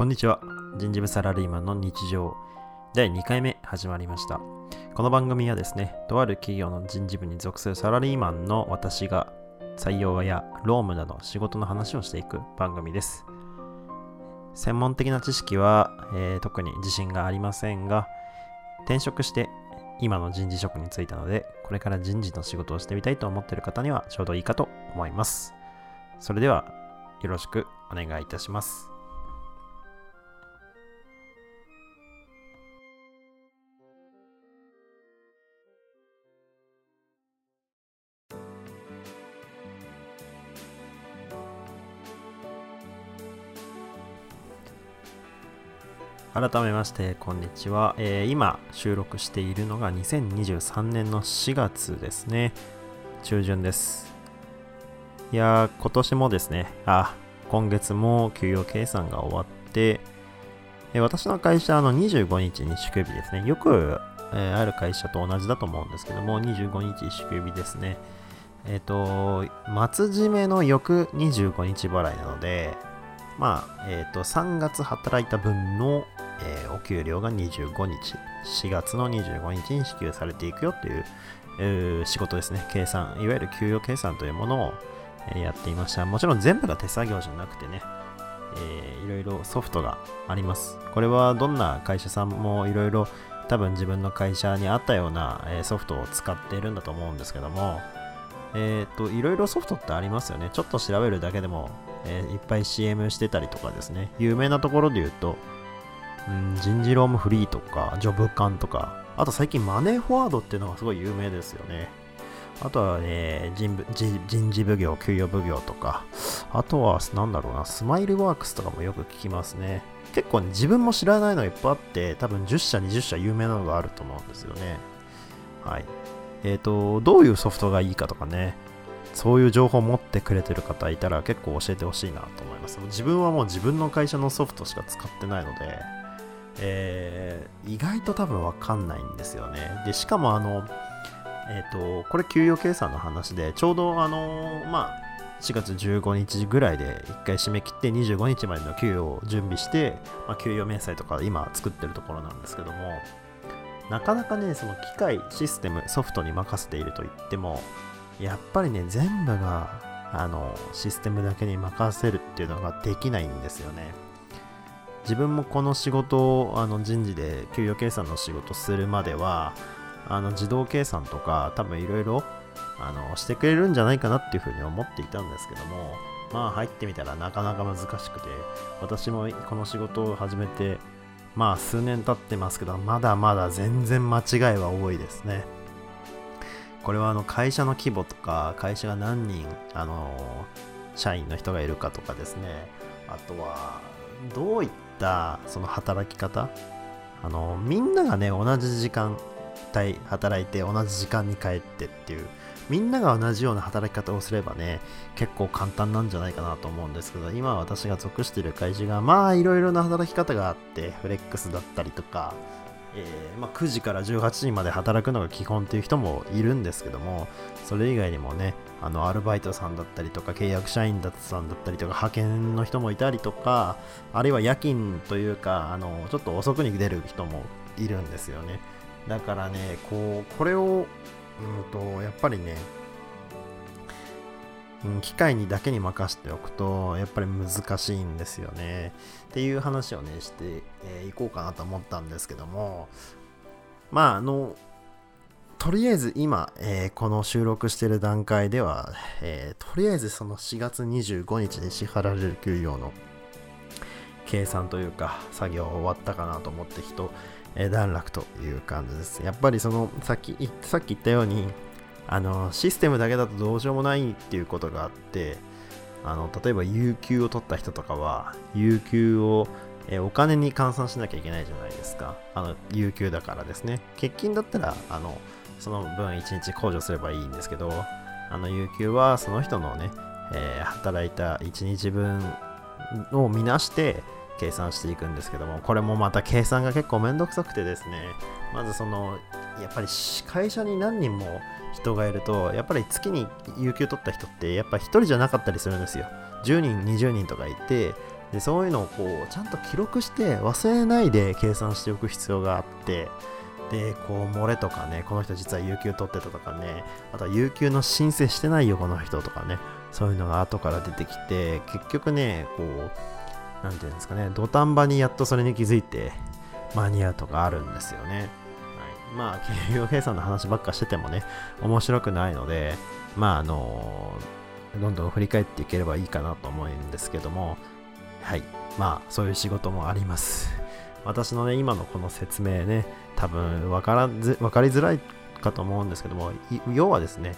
こんにちは。人事部サラリーマンの日常第2回目始まりました。この番組はですねとある企業の人事部に属するサラリーマンの私が採用や労務など仕事の話をしていく番組です。専門的な知識は、えー特に自信がありませんが転職して今の人事職に就いたのでこれから人事の仕事をしてみたいと思っている方にはちょうどいいかと思います。それではよろしくお願いいたします。改めましてこんにちは、えー今収録しているのが2023年の4月ですね。中旬です。いやー今年もですねあ今月も給与計算が終わってえ私の会社の25日に祝日ですね。よく、えーある会社と同じだと思うんですけども25日祝日ですね。えっ、と末締めの翌25日払いなのでまあ、えっ、と、3月働いた分の、えーお給料が25日、4月の25日に支給されていくよっていう、えー仕事ですね。計算、いわゆる給与計算というものを、えやっていました。もちろん全部が手作業じゃなくてね、えーいろいろソフトがあります。これはどんな会社さんもいろいろ多分自分の会社に合ったような、えソフトを使っているんだと思うんですけども、えっ、と、いろいろソフトってありますよね。ちょっと調べるだけでも、えーいっぱい CM してたりとかですね。有名なところで言うと、ん、人事ロームフリーとか、ジョブカンとか、あと最近マネーフォワードっていうのがすごい有名ですよね。あとは、ね、人部人事奉行、給与奉行とか、あとは、なんだろうな、スマイルワークスとかもよく聞きますね。結構ね、自分も知らないのがいっぱいあって、多分10社、20社有名なのがあると思うんですよね。はい。えっ、と、どういうソフトがいいかとかね、そういう情報を持ってくれてる方いたら結構教えてほしいなと思います。自分はもう自分の会社のソフトしか使ってないので、えー意外と多分わかんないんですよね。で、しかもあの、えっ、と、これ給与計算の話で、ちょうどあの、まあ、4月15日ぐらいで1回締め切って25日までの給与を準備して、まあ、給与明細とか今作ってるところなんですけども、なかなかね、その機械、システム、ソフトに任せていると言っても、やっぱりね、全部が、あの、システムだけに任せるっていうのができないんですよね。自分もこの仕事を、あの、人事で給与計算の仕事するまでは、あの、自動計算とか、多分いろいろ、してくれるんじゃないかなっていうふうに思っていたんですけども、まあ入ってみたらなかなか難しくて、私もこの仕事を始めて、まあ数年経ってますけど、まだまだ全然間違いは多いですね。これはあの会社の規模とか、会社が何人、あの、社員の人がいるかとかですね。あとは、どういったたその働き方。あの、みんながね、同じ時間帯働いて同じ時間に帰ってっていう、みんなが同じような働き方をすればね、結構簡単なんじゃないかなと思うんですけど、今私が属している会社が、まあいろいろな働き方があって、フレックスだったりとか、えーまあ、9時から18時まで働くのが基本っていう人もいるんですけども、それ以外にもね、あのアルバイトさんだったりとか、契約社員だったさんだったりとか、派遣の人もいたりとか、あるいは夜勤というか、あのちょっと遅くに出る人もいるんですよね。だからね、こう、これを、うんと、やっぱりね、機械にだけに任せておくと、やっぱり難しいんですよね。っていう話をね、してい、えーこうかなと思ったんですけども、まあ、あの、とりあえず今、えーこの収録してる段階では、えーとりあえずその4月25日に支払われる給与の計算というか作業終わったかなと思って人、え段落という感じです。やっぱりそのさっきさっき言ったようにあのシステムだけだとどうしようもないっていうことがあってあの例えば有給を取った人とかは有給をえお金に換算しなきゃいけないじゃないですか。あの、有給だからですね。欠勤だったら、あの、その分1日控除すればいいんですけど、あの、有給はその人のね、えー働いた1日分を見なして計算していくんですけども、これもまた計算が結構めんどくさくてですね、まずその、やっぱり会社に何人も人がいると、やっぱり月に有給取った人って、やっぱ1人じゃなかったりするんですよ。10人、20人とかいて、でそういうのをこうちゃんと記録して忘れないで計算しておく必要があってでこう漏れとかねこの人実は有給取ってたとかねあとは有給の申請してないよこの人とかねそういうのが後から出てきて結局ねこう何て言うんですかね土壇場にやっとそれに気づいて間に合うとかあるんですよね、まあ給与計算の話ばっかしててもね面白くないのでまああのどんどん振り返っていければいいかなと思うんですけどもはい。まあそういう仕事もあります。私のね今のこの説明ね多分分からず分かりづらいかと思うんですけども要はですね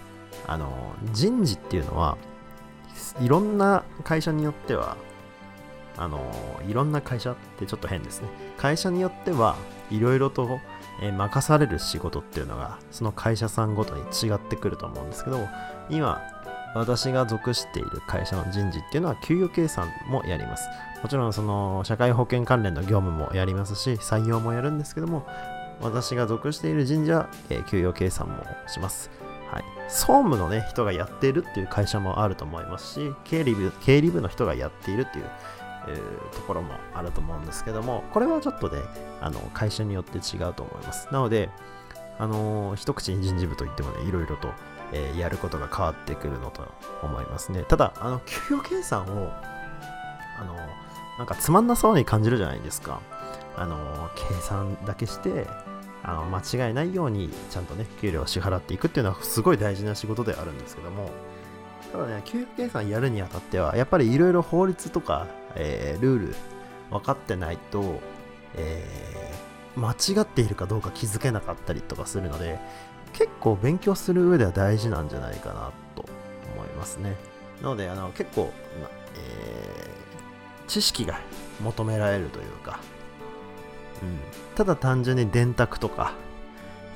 あの人事っていうのはいろんな会社によってはあのいろんな会社ってちょっと変ですね。会社によってはいろいろと、えー、任される仕事っていうのがその会社さんごとに違ってくると思うんですけど今私が属している会社の人事っていうのは給与計算もやります。もちろんその社会保険関連の業務もやりますし採用もやるんですけども私が属している人事は、えー、給与計算もします。はい、総務の、ね、人がやっているっていう会社もあると思いますし経理部経理部の人がやっているっていう、えー、ところもあると思うんですけどもこれはちょっとねあの会社によって違うと思います。なのであのー、一口に人事部といってもねいろいろと、えー、やることが変わってくるのと思いますね。ただあの給与計算をあのなんかつまんなそうに感じるじゃないですか。あの計算だけしてあの間違いないようにちゃんとね給料を支払っていくっていうのはすごい大事な仕事であるんですけども。ただね給与計算やるにあたってはやっぱりいろいろ法律とか、えー、ルール分かってないと、えー、間違っているかどうか気づけなかったりとかするので結構勉強する上では大事なんじゃないかなと思いますね。なのであの結構、えー、知識が求められるというかうん、ただ単純に電卓とか、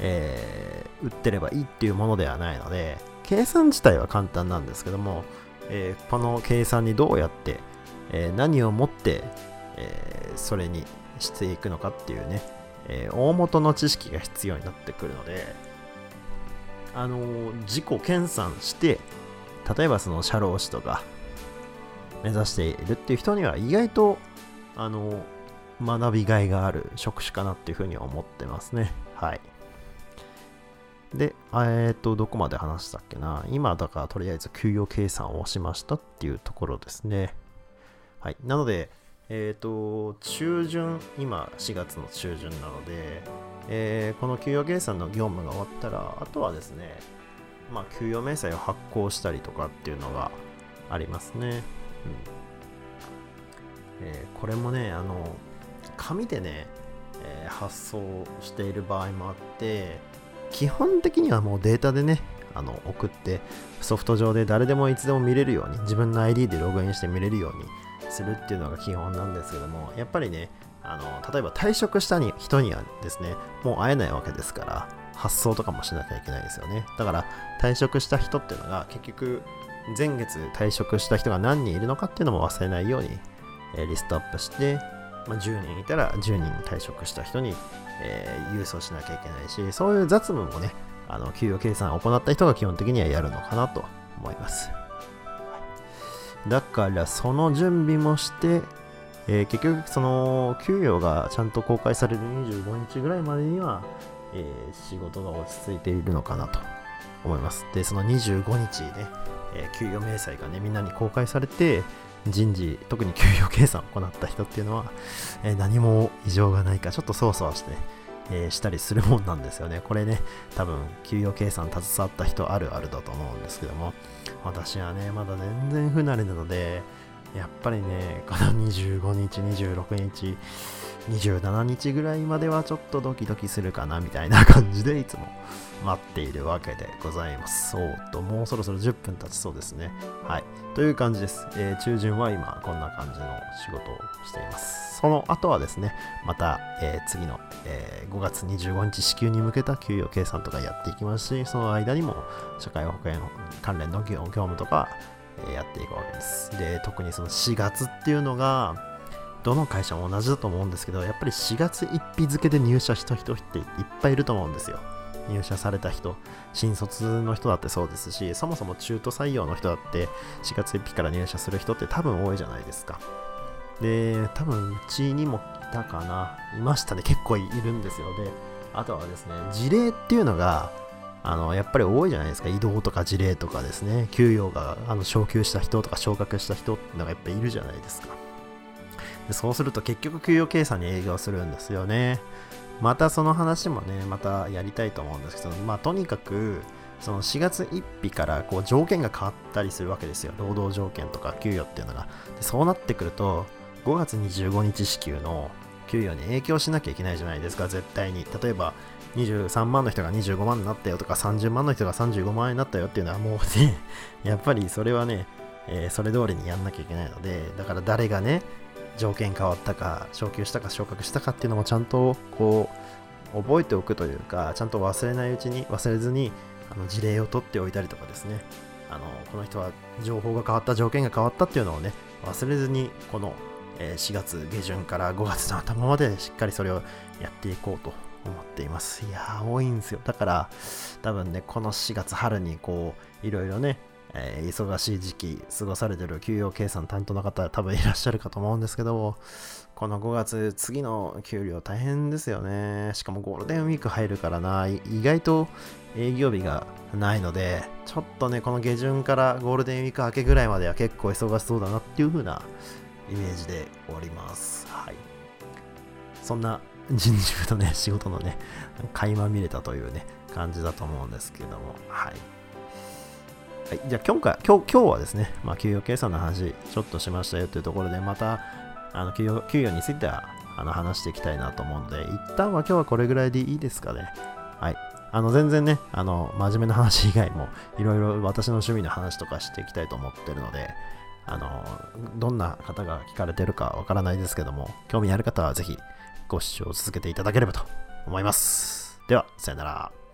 えー、売ってればいいっていうものではないので計算自体は簡単なんですけども、えー、この計算にどうやって、え、何をもって、え、それにしていくのかっていうね、え大元の知識が必要になってくるのであの自己研鑽して例えばその社労士とか目指しているっていう人には意外とあの学びがいがある職種かなっていうふうに思ってますね。はい。で、えっ、と、どこまで話したっけな今、だからとりあえず給与計算をしましたっていうところですね。はい。なので、えっ、ー、と、中旬、今4月の中旬なので、えー、この給与計算の業務が終わったら、あとはですね、まあ、給与明細を発行したりとかっていうのがありますね。うんえー、これもね、あの、紙でね、えー、発送している場合もあって基本的にはもうデータでねあの送ってソフト上で誰でもいつでも見れるように自分の ID でログインして見れるようにするっていうのが基本なんですけどもやっぱりねあの例えば退職した人にはですねもう会えないわけですから発送とかもしなきゃいけないですよねだから退職した人っていうのが結局前月退職した人が何人いるのかっていうのも忘れないように、えー、リストアップしてまあ、10人いたら10人退職した人に、えー、郵送しなきゃいけないし、そういう雑務もね、あの給与計算を行った人が基本的にはやるのかなと思います。だからその準備もして、えー、結局その給与がちゃんと公開される25日ぐらいまでには、えー、仕事が落ち着いているのかなと思います。で、その25日ね、えー、給与明細がね、みんなに公開されて、人事、特に給与計算を行った人っていうのは、えー、何も異常がないか、ちょっとそわそわして、ね、えー、したりするもんなんですよね。これね、多分、給与計算携わった人あるあるだと思うんですけども、私はね、まだ全然不慣れなので、やっぱりね、この25日、26日、27日ぐらいまではちょっとドキドキするかなみたいな感じでいつも待っているわけでございます。そうと、もうそろそろ10分経ちそうですね。はい。という感じです。えー、中旬は今こんな感じの仕事をしています。その後はですね、また、えー、次の、えー、5月25日支給に向けた給与計算とかやっていきますし、その間にも社会保険関連の業務とか、やっていくわけです。で、特にその4月っていうのが、どの会社も同じだと思うんですけど、やっぱり4月1日付で入社した人っていっぱいいると思うんですよ。入社された人、新卒の人だってそうですし、そもそも中途採用の人だって4月1日から入社する人って多分多いじゃないですか。で、多分うちにもいたかな。いましたね。結構いるんですよ。で、あとはですね、事例っていうのが、あのやっぱり多いじゃないですか。移動とか事例とかですね。給与があの昇給した人とか昇格した人っていうのがやっぱいるじゃないですか。そうすると結局給与計算に営業するんですよね。またその話もね、またやりたいと思うんですけど、まあとにかく、その4月1日からこう条件が変わったりするわけですよ。労働条件とか給与っていうのが。でそうなってくると、5月25日支給の給与に影響しなきゃいけないじゃないですか、絶対に。例えば、23万の人が25万になったよとか、30万の人が35万円になったよっていうのはもうね、やっぱりそれはね、えー、それ通りにやんなきゃいけないので、だから誰がね、条件変わったか、昇給したか昇格したかっていうのもちゃんとこう、覚えておくというか、ちゃんと忘れないうちに、忘れずに、あの事例を取っておいたりとかですね、あの、この人は情報が変わった、条件が変わったっていうのをね、忘れずに、この4月下旬から5月の頭までしっかりそれをやっていこうと思っています。いやー、多いんですよ。だから、多分ね、この4月春にこう、いろいろね、えー、忙しい時期過ごされてる給与計算担当の方多分いらっしゃるかと思うんですけど、この5月、次の給料大変ですよね。しかもゴールデンウィーク入るからな、意外と営業日がないので、ちょっとね、この下旬からゴールデンウィーク明けぐらいまでは結構忙しそうだなっていう風なイメージでおります。はい。そんな人事部のね、仕事のね、垣間見れたというね、感じだと思うんですけども、はい。はい、じゃあ今回今日今日はですね、まあ、給与計算の話ちょっとしましたよというところで、またあの給与給与についてはあの話していきたいなと思うので、一旦は今日はこれぐらいでいいですかね。はい。あの全然ね、あの真面目な話以外もいろいろ私の趣味の話とかしていきたいと思ってるので、あの、どんな方が聞かれてるかわからないですけども、興味ある方はぜひご視聴続けていただければと思います。では、さよなら。